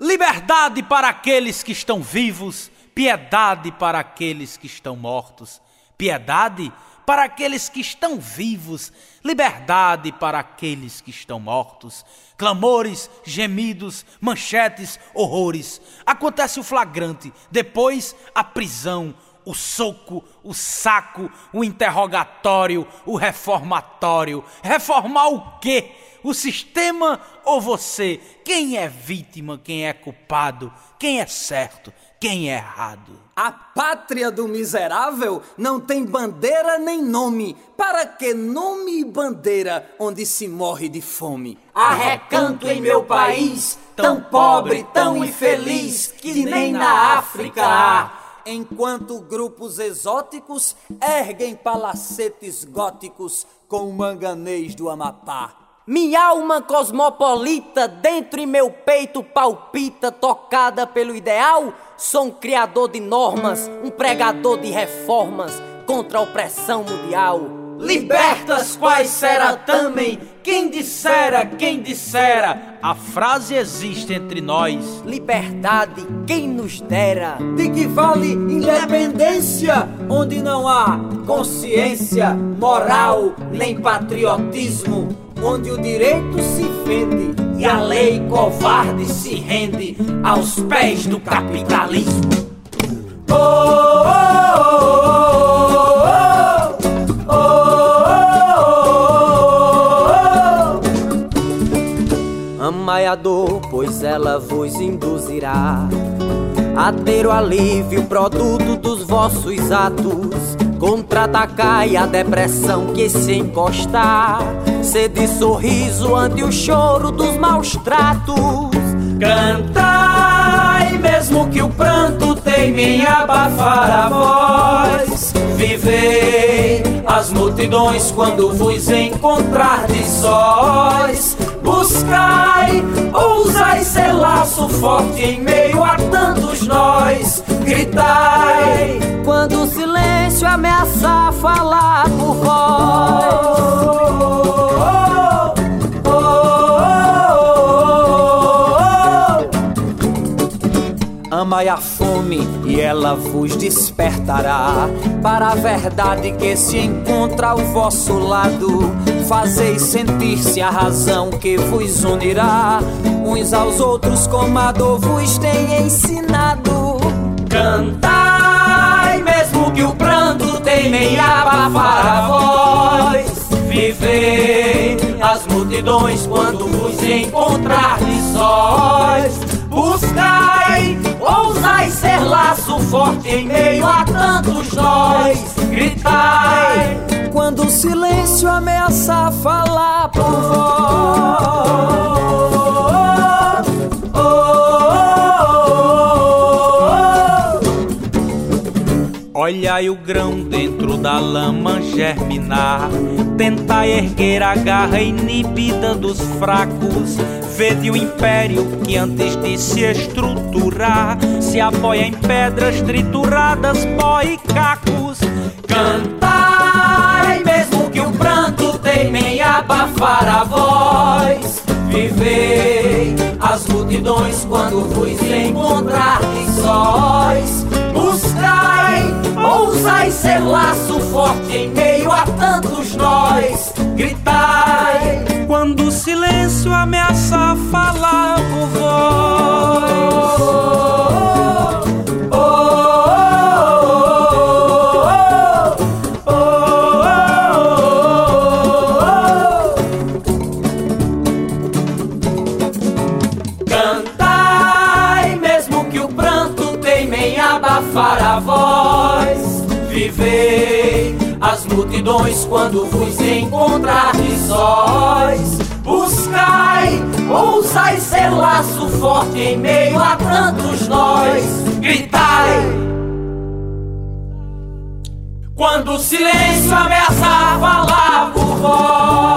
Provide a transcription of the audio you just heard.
Liberdade para aqueles que estão vivos, piedade para aqueles que estão mortos. Piedade para aqueles que estão vivos, liberdade para aqueles que estão mortos. Clamores, gemidos, manchetes, horrores. Acontece o flagrante, depois a prisão, o soco, o saco, o interrogatório, o reformatório. Reformar o quê? O sistema ou você? Quem é vítima, quem é culpado, quem é certo, quem é errado? A pátria do miserável não tem bandeira nem nome. Para que nome e bandeira onde se morre de fome? Há recanto em meu país, tão pobre, tão infeliz, que nem na África há enquanto grupos exóticos erguem palacetes góticos com o manganês do Amapá. Minha alma cosmopolita dentro em meu peito palpita, tocada pelo ideal. Sou um criador de normas, um pregador de reformas contra a opressão mundial. Libertas quais será também quem dissera, quem dissera. A frase existe entre nós. Liberdade, quem nos dera. De que vale independência onde não há consciência, moral, nem patriotismo, onde o direito se fende e a lei covarde se rende aos pés do capitalismo. Oh, a dor, pois ela vos induzirá a ter o alívio, produto dos vossos atos. Contra-atacai a depressão que se encostar. Sede sorriso ante o choro dos maus tratos. Cantai, mesmo que o pranto teime abafar a voz. Vivei as multidões quando vos encontrar de sós buscai, ousai ser laço forte em meio a tantos nós, gritai. Quando o silêncio ameaçar falar por vós. Amai a fome e ela vos despertará para a verdade que se encontra ao vosso lado. Fazeis sentir-se a razão que vos unirá uns aos outros como a dor vos tem ensinado. Cantai, mesmo que o pranto teime abafar a voz. Vivei as multidões quando vos encontrar de sós Buscai, ousai ser laço forte em meio a tantos nós. Gritai, quando o silêncio ameaçar falar por vós. Olhai o grão dentro da lama germinar. Tentai erguer a garra inibida dos fracos. Vede o império que antes de se estruturar se apoia em pedras trituradas, pó e cacos. Cantai, abafar a voz. Vivei as multidões quando vos encontrar de sós. Buscai, ousai ser laço forte em meio a tantos nós. Gritai, quando o silêncio ameaça falar Vivei as multidões quando vos encontrar de sós. Buscai, ousai ser laço forte em meio a tantos nós. Gritai. Quando o silêncio ameaça falar por vós.